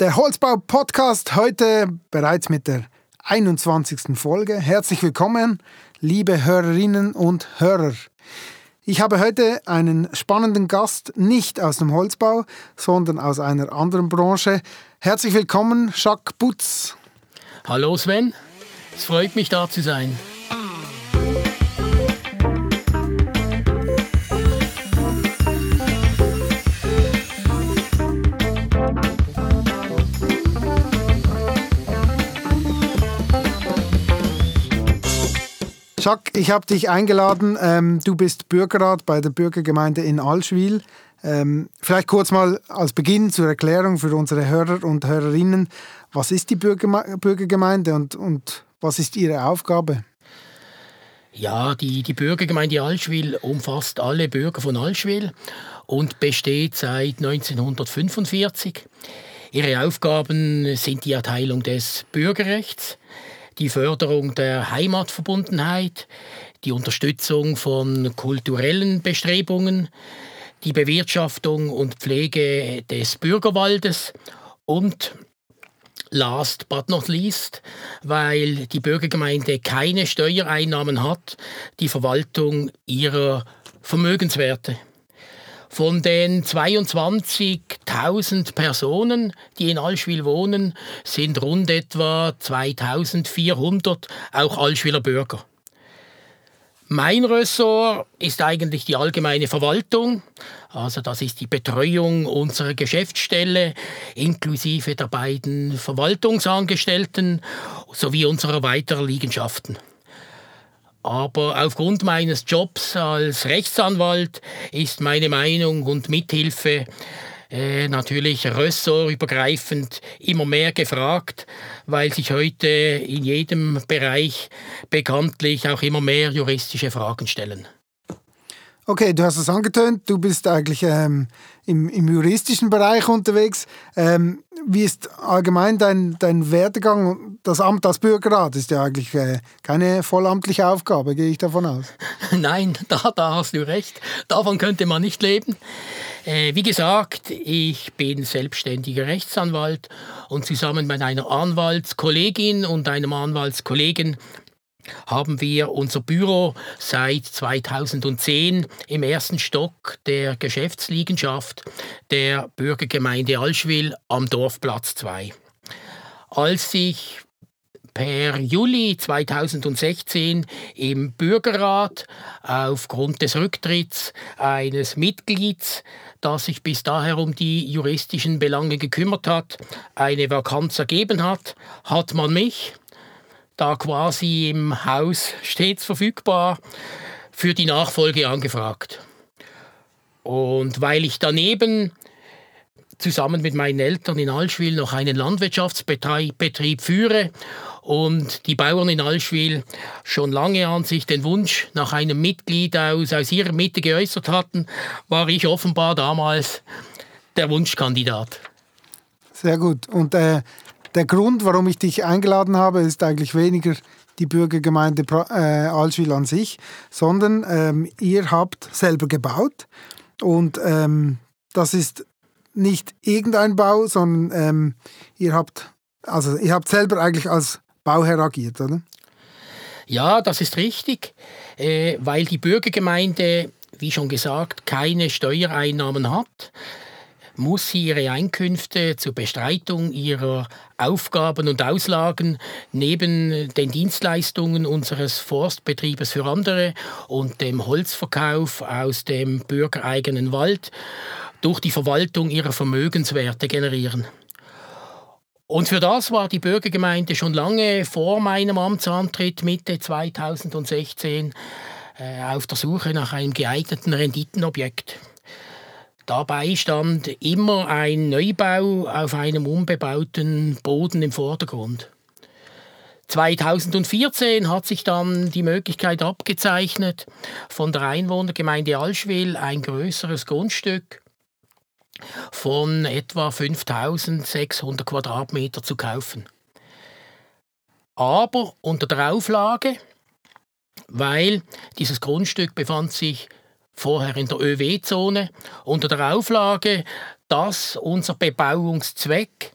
Der Holzbau-Podcast heute bereits mit der 21. Folge. Herzlich willkommen, liebe Hörerinnen und Hörer. Ich habe heute einen spannenden Gast, nicht aus dem Holzbau, sondern aus einer anderen Branche. Herzlich willkommen, Jacques Butz. Hallo Sven, es freut mich da zu sein. Jacques, ich habe dich eingeladen. Ähm, du bist Bürgerrat bei der Bürgergemeinde in Allschwil. Ähm, vielleicht kurz mal als Beginn zur Erklärung für unsere Hörer und Hörerinnen. Was ist die Bürgerme Bürgergemeinde und, und was ist ihre Aufgabe? Ja, die, die Bürgergemeinde Allschwil umfasst alle Bürger von Allschwil und besteht seit 1945. Ihre Aufgaben sind die Erteilung des Bürgerrechts, die Förderung der Heimatverbundenheit, die Unterstützung von kulturellen Bestrebungen, die Bewirtschaftung und Pflege des Bürgerwaldes und last but not least, weil die Bürgergemeinde keine Steuereinnahmen hat, die Verwaltung ihrer Vermögenswerte. Von den 22.000 Personen, die in Allschwil wohnen, sind rund etwa 2.400 auch Allschwiler Bürger. Mein Ressort ist eigentlich die allgemeine Verwaltung, also das ist die Betreuung unserer Geschäftsstelle inklusive der beiden Verwaltungsangestellten sowie unserer weiteren Liegenschaften. Aber aufgrund meines Jobs als Rechtsanwalt ist meine Meinung und Mithilfe äh, natürlich ressortübergreifend immer mehr gefragt, weil sich heute in jedem Bereich bekanntlich auch immer mehr juristische Fragen stellen. Okay, du hast es angetönt, du bist eigentlich ähm, im, im, juristischen Bereich unterwegs. Ähm, wie ist allgemein dein, dein Werdegang? Das Amt als Bürgerrat ist ja eigentlich äh, keine vollamtliche Aufgabe, gehe ich davon aus. Nein, da, da hast du recht. Davon könnte man nicht leben. Äh, wie gesagt, ich bin selbstständiger Rechtsanwalt und zusammen mit einer Anwaltskollegin und einem Anwaltskollegen haben wir unser Büro seit 2010 im ersten Stock der Geschäftsliegenschaft der Bürgergemeinde Allschwil am Dorfplatz 2. Als ich per Juli 2016 im Bürgerrat aufgrund des Rücktritts eines Mitglieds, das sich bis daher um die juristischen Belange gekümmert hat, eine Vakanz ergeben hat, hat man mich da quasi im Haus stets verfügbar, für die Nachfolge angefragt. Und weil ich daneben zusammen mit meinen Eltern in Allschwil noch einen Landwirtschaftsbetrieb führe und die Bauern in Allschwil schon lange an sich den Wunsch nach einem Mitglied aus, aus ihrer Mitte geäußert hatten, war ich offenbar damals der Wunschkandidat. Sehr gut. Und äh, der Grund, warum ich dich eingeladen habe, ist eigentlich weniger die Bürgergemeinde äh, Allschwil an sich, sondern ähm, ihr habt selber gebaut. Und ähm, das ist nicht irgendein Bau, sondern ähm, ihr habt also ihr habt selber eigentlich als Bauherr agiert, oder? Ja, das ist richtig, äh, weil die Bürgergemeinde, wie schon gesagt, keine Steuereinnahmen hat muss ihre Einkünfte zur Bestreitung ihrer Aufgaben und Auslagen neben den Dienstleistungen unseres Forstbetriebes für andere und dem Holzverkauf aus dem bürgereigenen Wald durch die Verwaltung ihrer Vermögenswerte generieren. Und für das war die Bürgergemeinde schon lange vor meinem Amtsantritt Mitte 2016 äh, auf der Suche nach einem geeigneten Renditenobjekt. Dabei stand immer ein Neubau auf einem unbebauten Boden im Vordergrund. 2014 hat sich dann die Möglichkeit abgezeichnet, von der Einwohnergemeinde Allschwil ein größeres Grundstück von etwa 5600 Quadratmeter zu kaufen. Aber unter der Auflage, weil dieses Grundstück befand sich vorher in der ÖW-Zone unter der Auflage, dass unser Bebauungszweck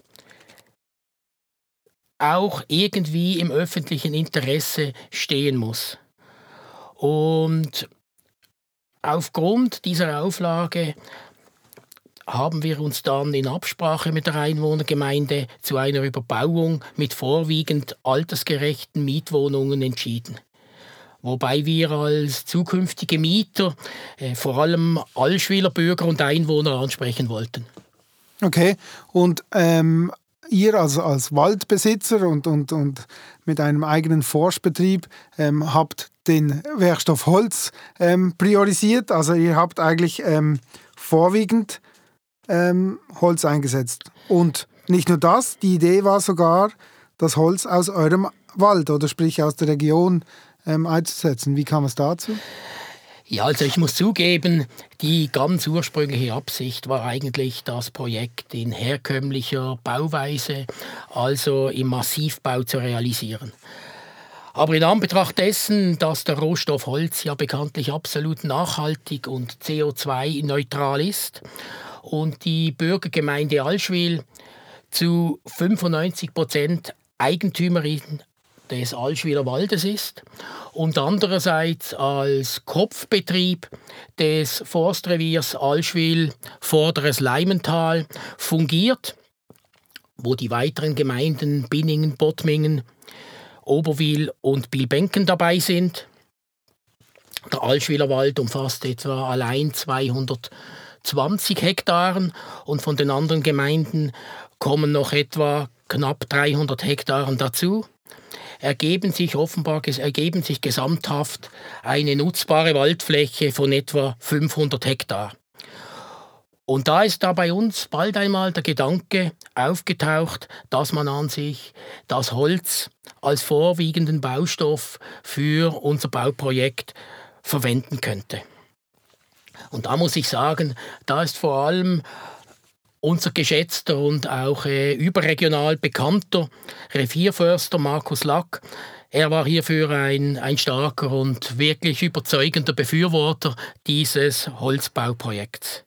auch irgendwie im öffentlichen Interesse stehen muss. Und aufgrund dieser Auflage haben wir uns dann in Absprache mit der Einwohnergemeinde zu einer Überbauung mit vorwiegend altersgerechten Mietwohnungen entschieden. Wobei wir als zukünftige Mieter äh, vor allem Allschwiler Bürger und Einwohner ansprechen wollten. Okay, und ähm, ihr als, als Waldbesitzer und, und, und mit einem eigenen Forstbetrieb ähm, habt den Werkstoff Holz ähm, priorisiert. Also ihr habt eigentlich ähm, vorwiegend ähm, Holz eingesetzt. Und nicht nur das, die Idee war sogar, das Holz aus eurem Wald oder sprich aus der Region ähm, einzusetzen. Wie kam es dazu? Ja, also ich muss zugeben, die ganz ursprüngliche Absicht war eigentlich, das Projekt in herkömmlicher Bauweise, also im Massivbau zu realisieren. Aber in Anbetracht dessen, dass der Rohstoff Holz ja bekanntlich absolut nachhaltig und CO2-neutral ist und die Bürgergemeinde Allschwil zu 95 Prozent Eigentümerin des Allschwiler Waldes ist und andererseits als Kopfbetrieb des Forstreviers Allschwil Vorderes Leimental fungiert, wo die weiteren Gemeinden Binningen, Bottmingen, Oberwil und Bilbenken dabei sind. Der Allschwiler Wald umfasst etwa allein 220 Hektaren und von den anderen Gemeinden kommen noch etwa knapp 300 Hektaren dazu ergeben sich offenbar ergeben sich gesamthaft eine nutzbare Waldfläche von etwa 500 Hektar. Und da ist da bei uns bald einmal der Gedanke aufgetaucht, dass man an sich das Holz als vorwiegenden Baustoff für unser Bauprojekt verwenden könnte. Und da muss ich sagen, da ist vor allem unser geschätzter und auch äh, überregional bekannter Revierförster Markus Lack. Er war hierfür ein, ein starker und wirklich überzeugender Befürworter dieses Holzbauprojekts.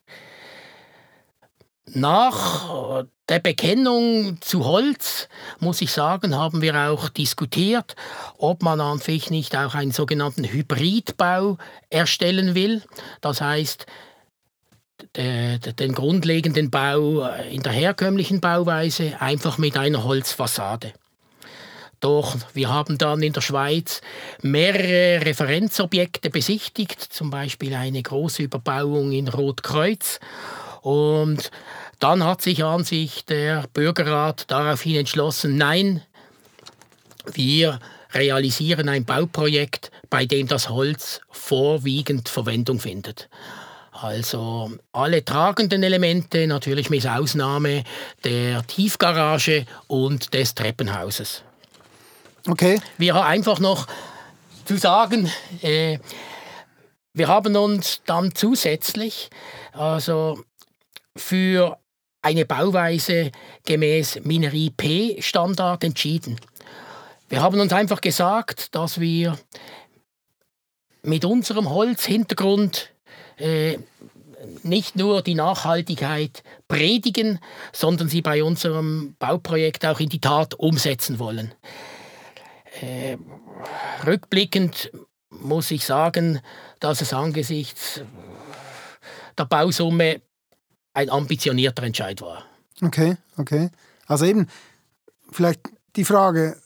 Nach der Bekennung zu Holz, muss ich sagen, haben wir auch diskutiert, ob man an sich nicht auch einen sogenannten Hybridbau erstellen will. Das heißt, den grundlegenden Bau in der herkömmlichen Bauweise einfach mit einer Holzfassade. Doch wir haben dann in der Schweiz mehrere Referenzobjekte besichtigt, zum Beispiel eine große Überbauung in Rotkreuz. Und dann hat sich an sich der Bürgerrat daraufhin entschlossen, nein, wir realisieren ein Bauprojekt, bei dem das Holz vorwiegend Verwendung findet. Also alle tragenden Elemente, natürlich mit Ausnahme der Tiefgarage und des Treppenhauses. Okay. Wir haben einfach noch zu sagen, äh, wir haben uns dann zusätzlich also für eine Bauweise gemäß Minerie P Standard entschieden. Wir haben uns einfach gesagt, dass wir mit unserem Holzhintergrund äh, nicht nur die Nachhaltigkeit predigen, sondern sie bei unserem Bauprojekt auch in die Tat umsetzen wollen. Äh, rückblickend muss ich sagen, dass es angesichts der Bausumme ein ambitionierter Entscheid war. Okay, okay. Also eben, vielleicht die Frage,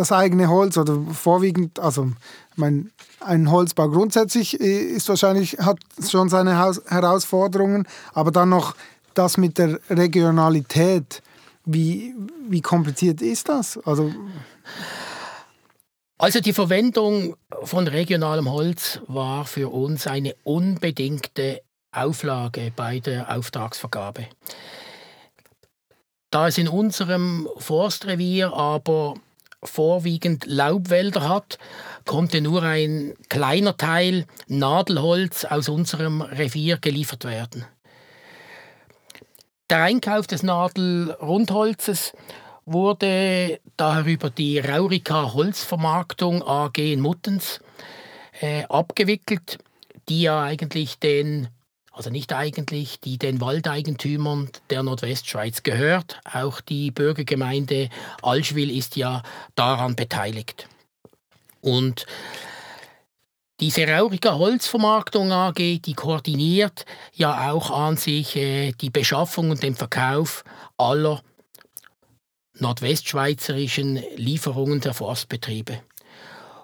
das eigene Holz oder vorwiegend, also mein, ein Holzbau grundsätzlich äh, ist wahrscheinlich, hat schon seine Haus Herausforderungen, aber dann noch das mit der Regionalität. Wie, wie kompliziert ist das? Also, also die Verwendung von regionalem Holz war für uns eine unbedingte Auflage bei der Auftragsvergabe. Da es in unserem Forstrevier aber vorwiegend Laubwälder hat, konnte nur ein kleiner Teil Nadelholz aus unserem Revier geliefert werden. Der Einkauf des Nadelrundholzes wurde daher über die Raurika Holzvermarktung AG in Muttens äh, abgewickelt, die ja eigentlich den also nicht eigentlich, die den Waldeigentümern der Nordwestschweiz gehört. Auch die Bürgergemeinde Alschwil ist ja daran beteiligt. Und diese Rauriger Holzvermarktung AG, die koordiniert ja auch an sich äh, die Beschaffung und den Verkauf aller nordwestschweizerischen Lieferungen der Forstbetriebe.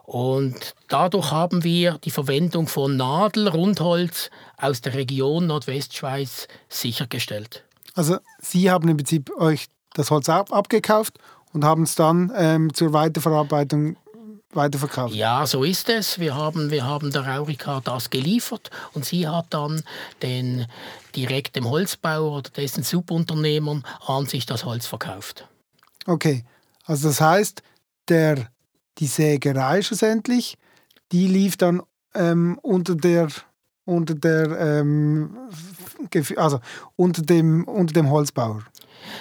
Und dadurch haben wir die Verwendung von Nadelrundholz aus der Region Nordwestschweiz sichergestellt. Also Sie haben im Prinzip euch das Holz ab abgekauft und haben es dann ähm, zur Weiterverarbeitung weiterverkauft. Ja, so ist es. Wir haben, wir haben der Raurica das geliefert und sie hat dann den direkt dem Holzbauer oder dessen Subunternehmern an sich das Holz verkauft. Okay, also das heißt, der, die Sägerei schlussendlich, die lief dann ähm, unter der unter der ähm, also unter dem unter dem Holzbauer.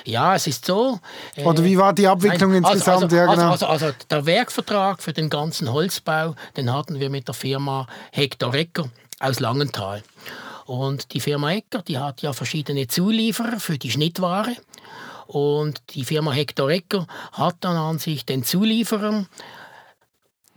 Ja, es ist so. Oder wie war die Abwicklung nein, also, insgesamt? Also, ja, also, genau. also, also, der Werkvertrag für den ganzen Holzbau, den hatten wir mit der Firma Hector Ecker aus Langenthal. Und die Firma Ecker, die hat ja verschiedene Zulieferer für die Schnittware. Und die Firma Hector Ecker hat dann an sich den Zulieferern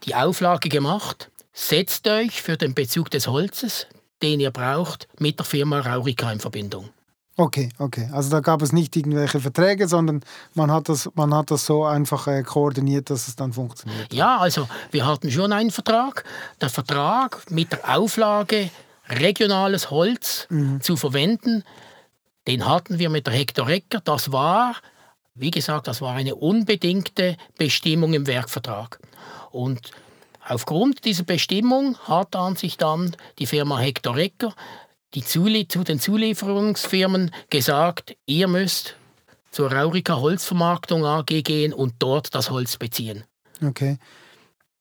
die Auflage gemacht, setzt euch für den Bezug des Holzes, den ihr braucht, mit der Firma Raurica in Verbindung. Okay, okay. Also da gab es nicht irgendwelche Verträge, sondern man hat das, man hat das so einfach äh, koordiniert, dass es dann funktioniert. Ja, also wir hatten schon einen Vertrag. Der Vertrag mit der Auflage, regionales Holz mhm. zu verwenden, den hatten wir mit der Hector Ecker. Das war, wie gesagt, das war eine unbedingte Bestimmung im Werkvertrag. Und aufgrund dieser Bestimmung hat an sich dann die Firma Hector Ecker die Zuli zu den Zulieferungsfirmen gesagt, ihr müsst zur Raurica Holzvermarktung AG gehen und dort das Holz beziehen. Okay.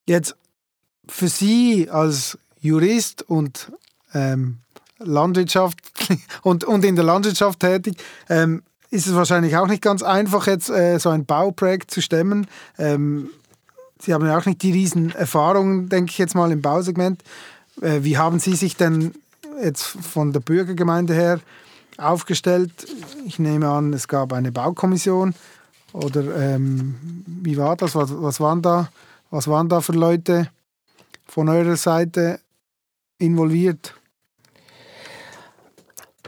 Jetzt für Sie als Jurist und ähm, Landwirtschaft und, und in der Landwirtschaft tätig, ähm, ist es wahrscheinlich auch nicht ganz einfach, jetzt äh, so ein Bauprojekt zu stemmen. Ähm, Sie haben ja auch nicht die riesen Erfahrungen, denke ich jetzt mal, im Bausegment. Äh, wie haben Sie sich denn jetzt von der Bürgergemeinde her aufgestellt? Ich nehme an, es gab eine Baukommission. Oder ähm, wie war das? Was, was, waren da, was waren da für Leute von eurer Seite involviert?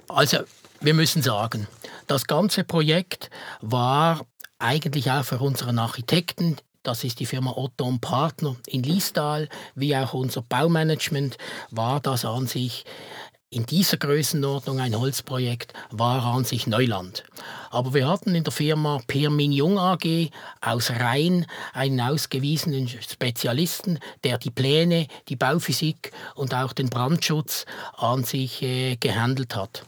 Also, wir müssen sagen, das ganze Projekt war eigentlich auch für unseren Architekten das ist die Firma Otto und Partner in Liestal, wie auch unser Baumanagement, war das an sich in dieser Größenordnung ein Holzprojekt war an sich Neuland. Aber wir hatten in der Firma Pirmin Jung AG aus Rhein einen ausgewiesenen Spezialisten, der die Pläne, die Bauphysik und auch den Brandschutz an sich äh, gehandelt hat.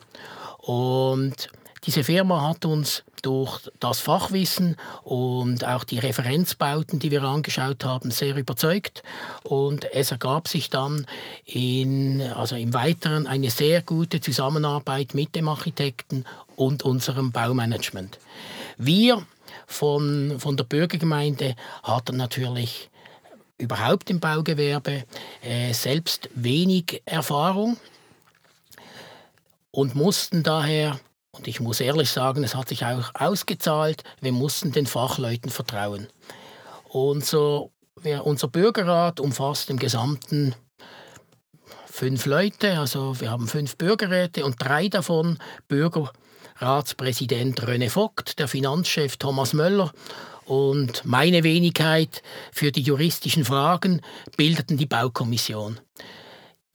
Und diese Firma hat uns durch das Fachwissen und auch die Referenzbauten, die wir angeschaut haben, sehr überzeugt. Und es ergab sich dann in, also im Weiteren eine sehr gute Zusammenarbeit mit dem Architekten und unserem Baumanagement. Wir von, von der Bürgergemeinde hatten natürlich überhaupt im Baugewerbe äh, selbst wenig Erfahrung und mussten daher und ich muss ehrlich sagen, es hat sich auch ausgezahlt. Wir mussten den Fachleuten vertrauen. Unser, unser Bürgerrat umfasst im Gesamten fünf Leute. Also wir haben fünf Bürgerräte und drei davon Bürgerratspräsident René Vogt, der Finanzchef Thomas Möller und meine Wenigkeit für die juristischen Fragen bildeten die Baukommission.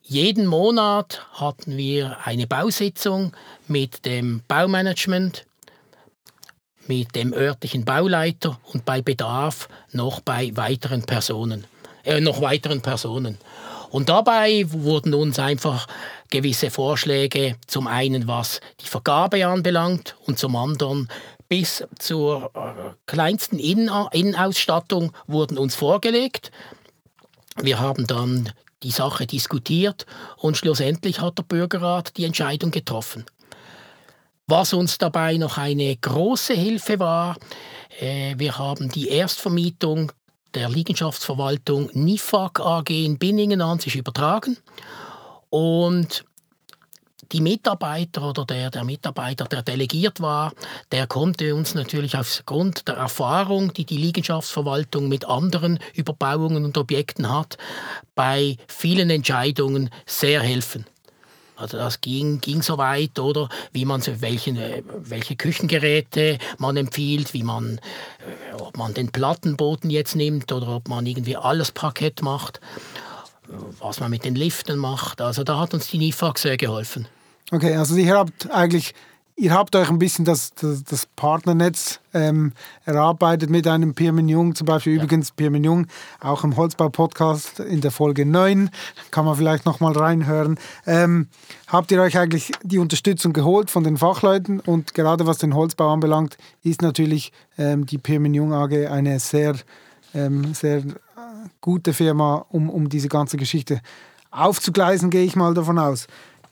Jeden Monat hatten wir eine Bausitzung mit dem Baumanagement, mit dem örtlichen Bauleiter und bei Bedarf noch bei weiteren Personen, äh, noch weiteren Personen. Und dabei wurden uns einfach gewisse Vorschläge, zum einen was die Vergabe anbelangt und zum anderen bis zur äh, kleinsten Innenausstattung wurden uns vorgelegt. Wir haben dann die Sache diskutiert und schlussendlich hat der Bürgerrat die Entscheidung getroffen. Was uns dabei noch eine große Hilfe war, äh, wir haben die Erstvermietung der Liegenschaftsverwaltung NIFAG AG in Binningen an sich übertragen und die Mitarbeiter oder der, der Mitarbeiter, der delegiert war, der konnte uns natürlich aufgrund der Erfahrung, die die Liegenschaftsverwaltung mit anderen Überbauungen und Objekten hat, bei vielen Entscheidungen sehr helfen. Also das ging, ging so weit, oder wie man welche, welche Küchengeräte man empfiehlt, wie man, äh, ob man den Plattenboden jetzt nimmt oder ob man irgendwie alles Parkett macht, was man mit den Liften macht. Also da hat uns die NIFAG sehr geholfen. Okay, also ihr habt eigentlich Ihr habt euch ein bisschen das, das, das Partnernetz ähm, erarbeitet mit einem Pirmin Jung, zum Beispiel ja. übrigens Pirmin Jung, auch im Holzbau-Podcast in der Folge 9, kann man vielleicht nochmal reinhören. Ähm, habt ihr euch eigentlich die Unterstützung geholt von den Fachleuten und gerade was den Holzbau anbelangt, ist natürlich ähm, die Pirmin Jung AG eine sehr, ähm, sehr gute Firma, um, um diese ganze Geschichte aufzugleisen, gehe ich mal davon aus.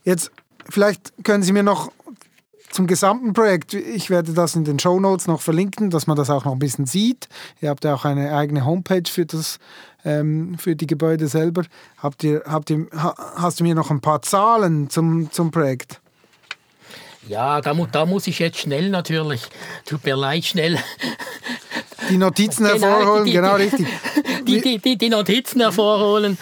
Jetzt vielleicht können Sie mir noch zum gesamten Projekt, ich werde das in den Show Notes noch verlinken, dass man das auch noch ein bisschen sieht. Ihr habt ja auch eine eigene Homepage für, das, ähm, für die Gebäude selber. Habt ihr, habt ihr, hast du mir noch ein paar Zahlen zum, zum Projekt? Ja, da, da muss ich jetzt schnell natürlich, tut mir leid, schnell die Notizen genau, hervorholen, genau, die, genau richtig. Die, die, die, die, Notizen hervorholen.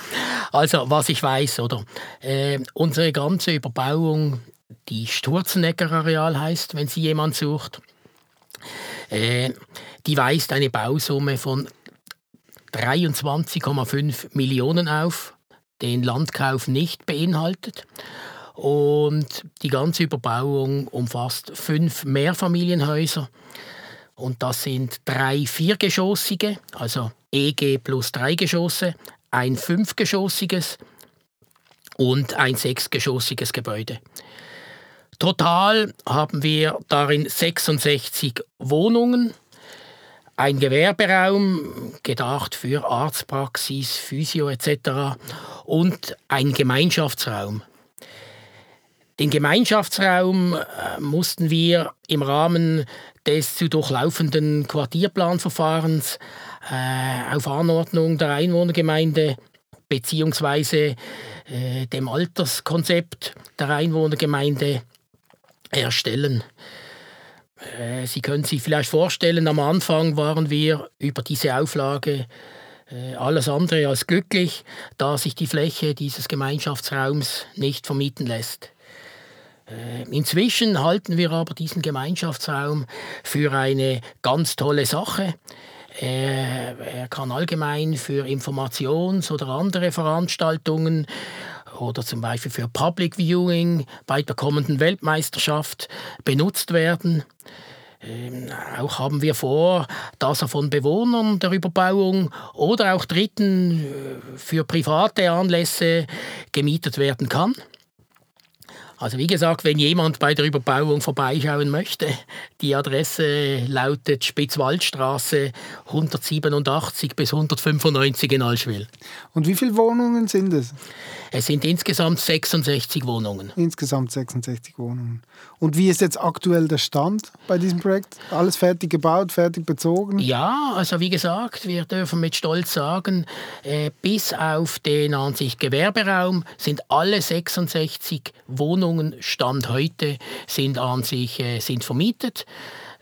Also, was ich weiß, oder? Äh, unsere ganze Überbauung die Sturzenegger-Areal heißt, wenn sie jemand sucht. Äh, die weist eine Bausumme von 23,5 Millionen auf, den Landkauf nicht beinhaltet. Und die ganze Überbauung umfasst fünf Mehrfamilienhäuser. Und das sind drei viergeschossige, also EG plus drei Geschosse, ein fünfgeschossiges und ein sechsgeschossiges Gebäude. Total haben wir darin 66 Wohnungen, ein Gewerberaum, gedacht für Arztpraxis, Physio etc. und ein Gemeinschaftsraum. Den Gemeinschaftsraum äh, mussten wir im Rahmen des zu durchlaufenden Quartierplanverfahrens äh, auf Anordnung der Einwohnergemeinde bzw. Äh, dem Alterskonzept der Einwohnergemeinde erstellen. Äh, Sie können sich vielleicht vorstellen, am Anfang waren wir über diese Auflage äh, alles andere als glücklich, da sich die Fläche dieses Gemeinschaftsraums nicht vermieten lässt. Äh, inzwischen halten wir aber diesen Gemeinschaftsraum für eine ganz tolle Sache. Er, kann allgemein für Informations- oder andere Veranstaltungen oder zum Beispiel für Public Viewing bei der kommenden Weltmeisterschaft benutzt werden. Ähm, auch haben wir vor, dass er von Bewohnern der Überbauung oder auch Dritten äh, für private Anlässe gemietet werden kann. Also wie gesagt, wenn jemand bei der Überbauung vorbeischauen möchte, die Adresse lautet Spitzwaldstraße 187 bis 195 in Allschwil. Und wie viele Wohnungen sind es? Es sind insgesamt 66 Wohnungen. Insgesamt 66 Wohnungen. Und wie ist jetzt aktuell der Stand bei diesem Projekt? Alles fertig gebaut, fertig bezogen? Ja, also wie gesagt, wir dürfen mit Stolz sagen, äh, bis auf den an sich Gewerberaum sind alle 66 Wohnungen Wohnungen Stand heute sind an sich äh, sind vermietet.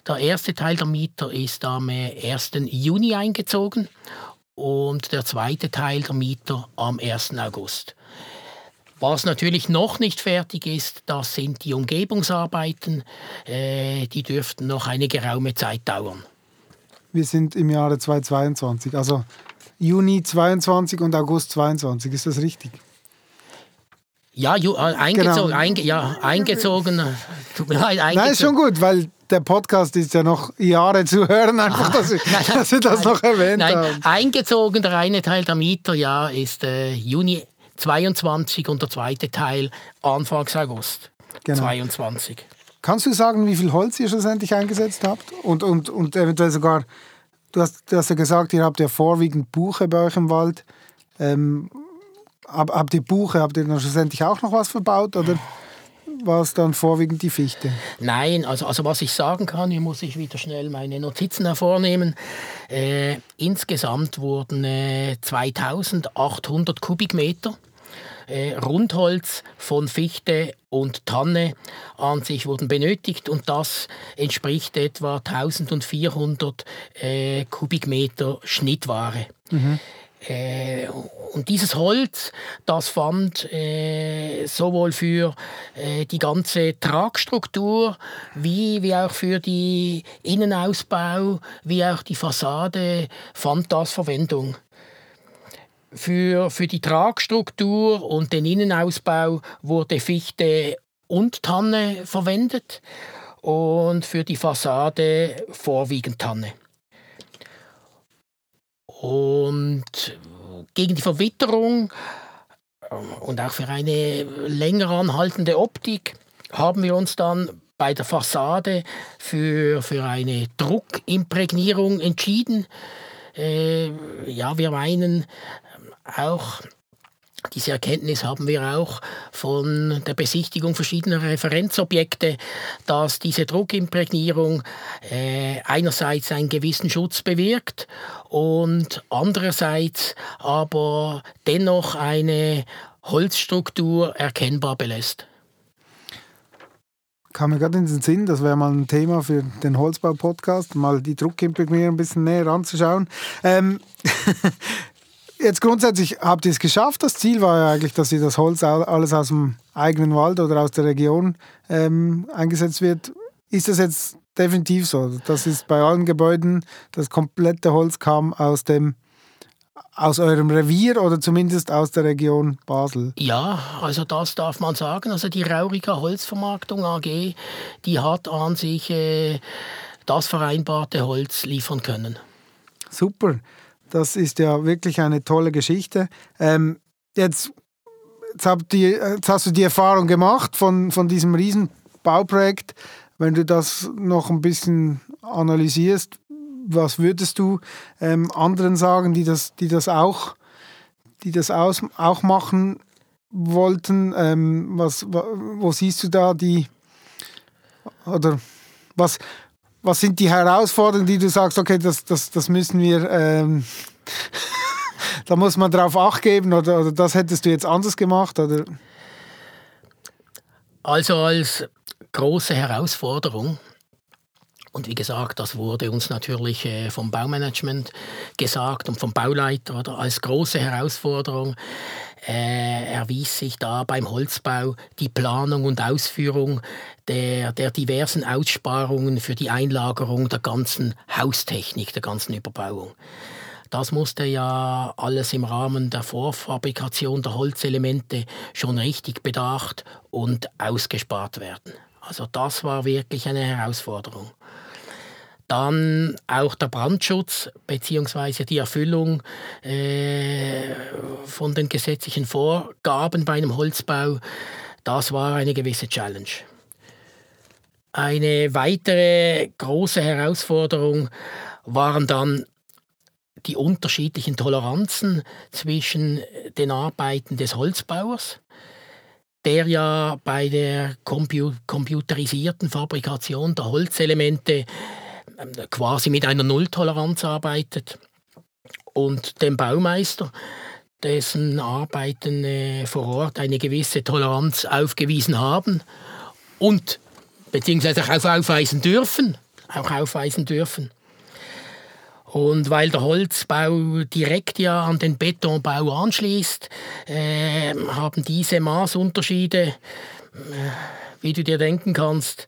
Der erste Teil der Mieter ist am 1. Äh, Juni eingezogen und der zweite Teil der Mieter am 1. August. Was natürlich noch nicht fertig ist, das sind die Umgebungsarbeiten. Äh, die dürften noch eine geraume Zeit dauern. Wir sind im Jahre 2022, also Juni 22 und August 22, ist das richtig? Ja, ju, äh, eingezogen, genau. einge, ja, eingezogen. Tut mir leid, eingezogen. Nein, ist schon gut, weil der Podcast ist ja noch Jahre zu hören, einfach, dass, ich, nein, dass wir das noch erwähnt nein, haben. Eingezogen, der eine Teil der Mieter, ja, ist äh, Juni 22 und der zweite Teil Anfangs August genau. 22. Kannst du sagen, wie viel Holz ihr schlussendlich eingesetzt habt? Und, und, und eventuell sogar, du hast, du hast ja gesagt, ihr habt ja vorwiegend Buche bei euch im Wald. Ähm, habt ihr Buche, habt ihr dann schlussendlich auch noch was verbaut oder war es dann vorwiegend die Fichte? Nein, also, also was ich sagen kann, hier muss ich wieder schnell meine Notizen hervornehmen. Äh, insgesamt wurden äh, 2800 Kubikmeter äh, Rundholz von Fichte und Tanne an sich wurden benötigt und das entspricht etwa 1400 äh, Kubikmeter Schnittware. Mhm. Äh, und dieses Holz, das fand äh, sowohl für äh, die ganze Tragstruktur wie, wie auch für die Innenausbau, wie auch die Fassade, fand das Verwendung. Für, für die Tragstruktur und den Innenausbau wurde Fichte und Tanne verwendet und für die Fassade vorwiegend Tanne. Und gegen die Verwitterung ähm, und auch für eine länger anhaltende Optik haben wir uns dann bei der Fassade für, für eine Druckimprägnierung entschieden. Äh, ja, wir meinen auch, diese Erkenntnis haben wir auch von der Besichtigung verschiedener Referenzobjekte, dass diese Druckimprägnierung äh, einerseits einen gewissen Schutz bewirkt und andererseits aber dennoch eine Holzstruktur erkennbar belässt. Kam mir gerade in den Sinn, das wäre mal ein Thema für den Holzbau-Podcast, mal die Druckimprägnierung ein bisschen näher anzuschauen. Ähm Jetzt grundsätzlich habt ihr es geschafft. Das Ziel war ja eigentlich, dass ihr das Holz alles aus dem eigenen Wald oder aus der Region ähm, eingesetzt wird. Ist das jetzt definitiv so? Das ist bei allen Gebäuden, das komplette Holz kam aus dem aus eurem Revier oder zumindest aus der Region Basel? Ja, also das darf man sagen. Also die Rauriger Holzvermarktung AG, die hat an sich äh, das vereinbarte Holz liefern können. Super. Das ist ja wirklich eine tolle Geschichte. Ähm, jetzt, jetzt, habt ihr, jetzt hast du die Erfahrung gemacht von, von diesem Riesenbauprojekt. Wenn du das noch ein bisschen analysierst, was würdest du ähm, anderen sagen, die das, die das auch, die das aus, auch machen wollten? Ähm, was, wo siehst du da die oder was, was sind die Herausforderungen, die du sagst, okay, das, das, das müssen wir, ähm, da muss man drauf acht geben oder, oder das hättest du jetzt anders gemacht? Oder? Also als große Herausforderung, und wie gesagt, das wurde uns natürlich äh, vom Baumanagement gesagt und vom Bauleiter oder als große Herausforderung äh, erwies sich da beim Holzbau die Planung und Ausführung der, der diversen Aussparungen für die Einlagerung der ganzen Haustechnik, der ganzen Überbauung. Das musste ja alles im Rahmen der Vorfabrikation der Holzelemente schon richtig bedacht und ausgespart werden. Also das war wirklich eine Herausforderung. Dann auch der Brandschutz bzw. die Erfüllung äh, von den gesetzlichen Vorgaben bei einem Holzbau, das war eine gewisse Challenge. Eine weitere große Herausforderung waren dann die unterschiedlichen Toleranzen zwischen den Arbeiten des Holzbauers, der ja bei der computerisierten Fabrikation der Holzelemente ähm, quasi mit einer Nulltoleranz arbeitet und dem Baumeister, dessen Arbeiten äh, vor Ort eine gewisse Toleranz aufgewiesen haben und beziehungsweise auch aufweisen dürfen, auch aufweisen dürfen. Und weil der Holzbau direkt ja an den Betonbau anschließt, äh, haben diese Maßunterschiede, äh, wie du dir denken kannst,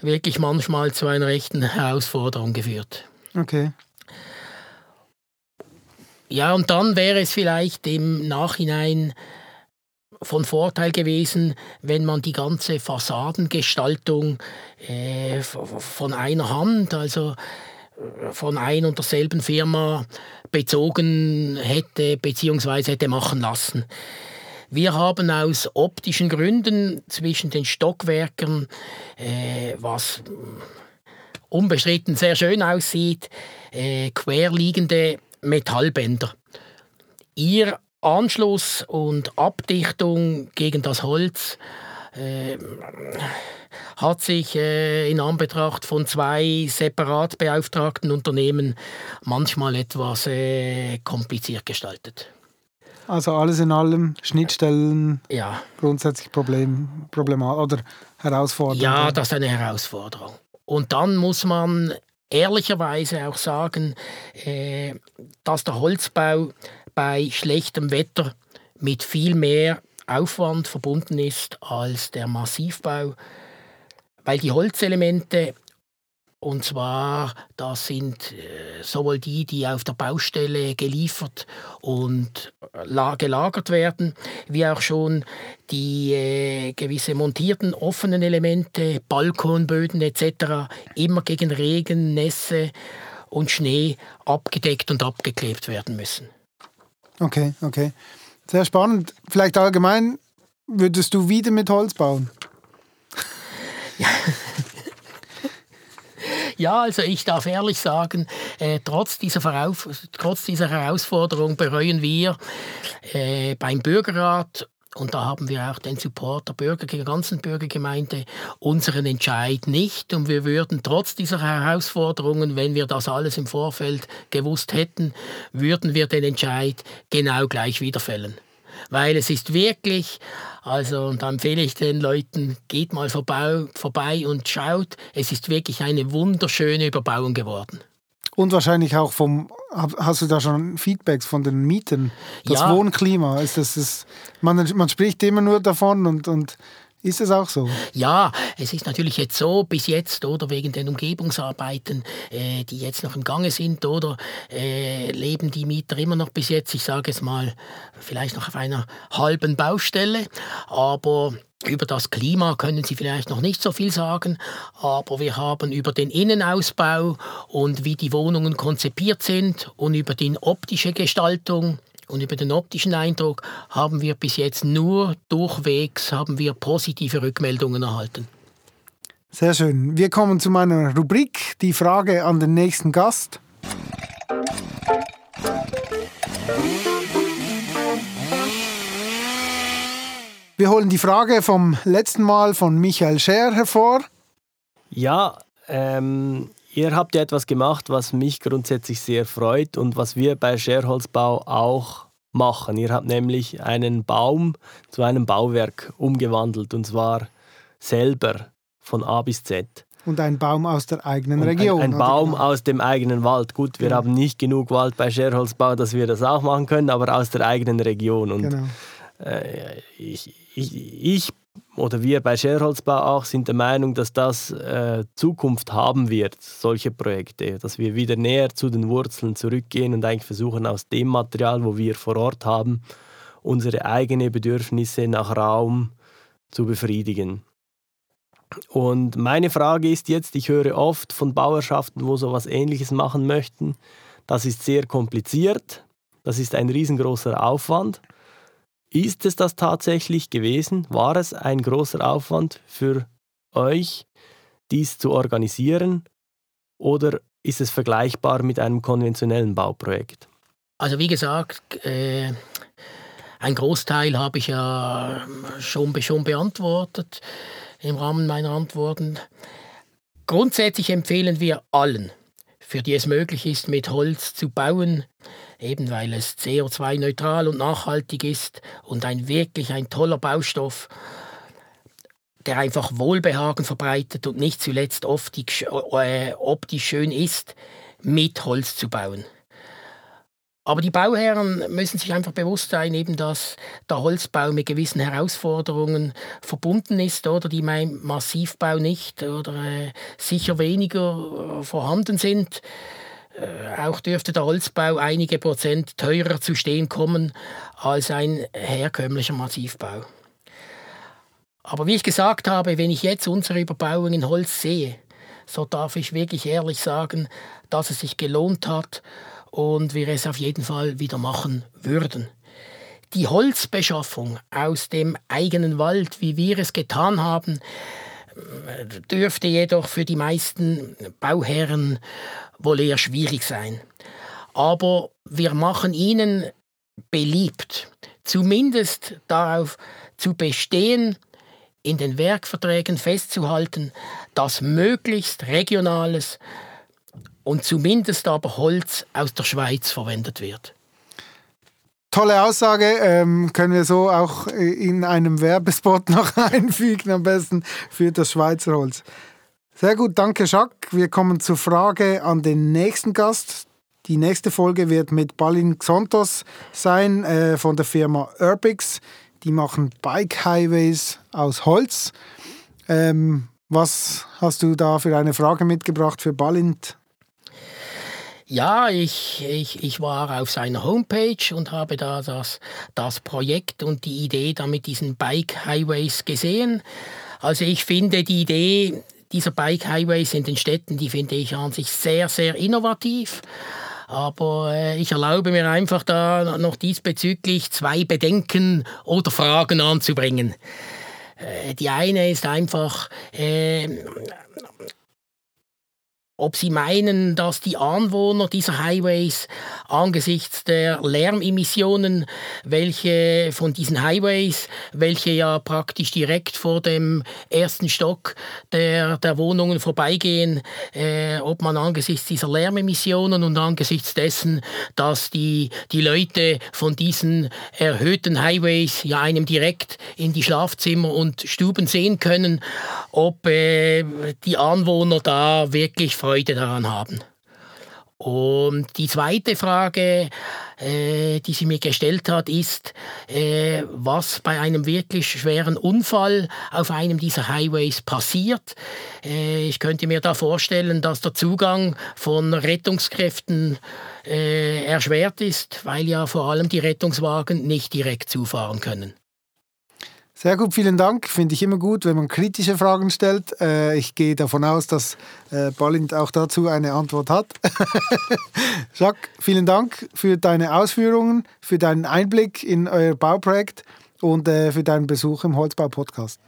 wirklich manchmal zu einer echten Herausforderung geführt. Okay. Ja, und dann wäre es vielleicht im Nachhinein von Vorteil gewesen, wenn man die ganze Fassadengestaltung äh, von einer Hand, also von ein und derselben Firma bezogen hätte bzw. hätte machen lassen. Wir haben aus optischen Gründen zwischen den Stockwerken, äh, was unbestritten sehr schön aussieht, äh, querliegende Metallbänder. Ihr Anschluss und Abdichtung gegen das Holz äh, hat sich äh, in Anbetracht von zwei separat beauftragten Unternehmen manchmal etwas äh, kompliziert gestaltet. Also alles in allem Schnittstellen, ja. grundsätzlich Problem, Problema oder Herausforderung. Ja, das ist eine Herausforderung. Und dann muss man ehrlicherweise auch sagen, äh, dass der Holzbau bei schlechtem Wetter mit viel mehr Aufwand verbunden ist als der Massivbau, weil die Holzelemente und zwar, das sind äh, sowohl die, die auf der Baustelle geliefert und äh, gelagert werden, wie auch schon die äh, gewisse montierten offenen Elemente, Balkonböden etc. immer gegen Regen, Nässe und Schnee abgedeckt und abgeklebt werden müssen. Okay, okay. Sehr spannend. Vielleicht allgemein, würdest du wieder mit Holz bauen? Ja. Ja, also ich darf ehrlich sagen, äh, trotz, dieser trotz dieser Herausforderung bereuen wir äh, beim Bürgerrat und da haben wir auch den Support der Bürger, der ganzen Bürgergemeinde, unseren Entscheid nicht. Und wir würden trotz dieser Herausforderungen, wenn wir das alles im Vorfeld gewusst hätten, würden wir den Entscheid genau gleich wieder fällen weil es ist wirklich, also und da empfehle ich den Leuten, geht mal vorbei, vorbei und schaut, es ist wirklich eine wunderschöne Überbauung geworden. Und wahrscheinlich auch vom, hast du da schon Feedbacks von den Mieten? Das ja. Wohnklima, ist das, ist, man, man spricht immer nur davon und, und ist es auch so? Ja, es ist natürlich jetzt so, bis jetzt, oder wegen den Umgebungsarbeiten, äh, die jetzt noch im Gange sind, oder äh, leben die Mieter immer noch bis jetzt, ich sage es mal, vielleicht noch auf einer halben Baustelle, aber über das Klima können Sie vielleicht noch nicht so viel sagen, aber wir haben über den Innenausbau und wie die Wohnungen konzipiert sind und über die optische Gestaltung und über den optischen Eindruck haben wir bis jetzt nur durchwegs haben wir positive Rückmeldungen erhalten. Sehr schön. Wir kommen zu meiner Rubrik, die Frage an den nächsten Gast. Wir holen die Frage vom letzten Mal von Michael Scher hervor. Ja, ähm, Ihr habt ja etwas gemacht, was mich grundsätzlich sehr freut und was wir bei Scherholzbau auch machen. Ihr habt nämlich einen Baum zu einem Bauwerk umgewandelt und zwar selber von A bis Z. Und ein Baum aus der eigenen Region. Ein, ein Baum genau? aus dem eigenen Wald. Gut, wir genau. haben nicht genug Wald bei Scherholzbau, dass wir das auch machen können, aber aus der eigenen Region. Und genau. äh, ich, ich, ich oder wir bei Scherholzbau auch sind der Meinung, dass das äh, Zukunft haben wird, solche Projekte, dass wir wieder näher zu den Wurzeln zurückgehen und eigentlich versuchen, aus dem Material, wo wir vor Ort haben, unsere eigenen Bedürfnisse nach Raum zu befriedigen. Und meine Frage ist jetzt, ich höre oft von Bauerschaften, wo so etwas Ähnliches machen möchten, das ist sehr kompliziert, das ist ein riesengroßer Aufwand. Ist es das tatsächlich gewesen? War es ein großer Aufwand für euch, dies zu organisieren? Oder ist es vergleichbar mit einem konventionellen Bauprojekt? Also wie gesagt, äh, ein Großteil habe ich ja schon, schon beantwortet im Rahmen meiner Antworten. Grundsätzlich empfehlen wir allen, für die es möglich ist, mit Holz zu bauen, eben weil es CO2-neutral und nachhaltig ist und ein wirklich ein toller Baustoff, der einfach Wohlbehagen verbreitet und nicht zuletzt optisch, äh, optisch schön ist, mit Holz zu bauen. Aber die Bauherren müssen sich einfach bewusst sein, eben, dass der Holzbau mit gewissen Herausforderungen verbunden ist oder die beim Massivbau nicht oder äh, sicher weniger äh, vorhanden sind. Äh, auch dürfte der Holzbau einige Prozent teurer zu stehen kommen als ein herkömmlicher Massivbau. Aber wie ich gesagt habe, wenn ich jetzt unsere Überbauung in Holz sehe, so darf ich wirklich ehrlich sagen, dass es sich gelohnt hat und wir es auf jeden Fall wieder machen würden. Die Holzbeschaffung aus dem eigenen Wald, wie wir es getan haben, dürfte jedoch für die meisten Bauherren wohl eher schwierig sein. Aber wir machen ihnen beliebt, zumindest darauf zu bestehen, in den Werkverträgen festzuhalten, dass möglichst regionales und zumindest aber Holz aus der Schweiz verwendet wird. tolle Aussage. Ähm, können wir so auch in einem Werbespot noch einfügen, am besten für das Schweizer Holz. Sehr gut, danke Jacques. Wir kommen zur Frage an den nächsten Gast. Die nächste Folge wird mit Balin Xontos sein äh, von der Firma Urbix. Die machen Bike Highways aus Holz. Ähm, was hast du da für eine Frage mitgebracht für Balint? Ja, ich, ich, ich war auf seiner Homepage und habe da das, das Projekt und die Idee da mit diesen Bike Highways gesehen. Also ich finde die Idee dieser Bike Highways in den Städten, die finde ich an sich sehr, sehr innovativ. Aber äh, ich erlaube mir einfach da noch diesbezüglich zwei Bedenken oder Fragen anzubringen. Äh, die eine ist einfach, äh, ob sie meinen, dass die Anwohner dieser Highways angesichts der Lärmemissionen, welche von diesen Highways, welche ja praktisch direkt vor dem ersten Stock der, der Wohnungen vorbeigehen, äh, ob man angesichts dieser Lärmemissionen und angesichts dessen, dass die, die Leute von diesen erhöhten Highways ja einem direkt in die Schlafzimmer und Stuben sehen können, ob äh, die Anwohner da wirklich Freude daran haben. Und die zweite Frage, äh, die sie mir gestellt hat, ist, äh, was bei einem wirklich schweren Unfall auf einem dieser Highways passiert. Äh, ich könnte mir da vorstellen, dass der Zugang von Rettungskräften äh, erschwert ist, weil ja vor allem die Rettungswagen nicht direkt zufahren können. Sehr gut, vielen Dank. Finde ich immer gut, wenn man kritische Fragen stellt. Äh, ich gehe davon aus, dass äh, Balint auch dazu eine Antwort hat. Jacques, vielen Dank für deine Ausführungen, für deinen Einblick in euer Bauprojekt und äh, für deinen Besuch im Holzbau-Podcast.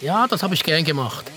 Ja, das habe ich gern gemacht.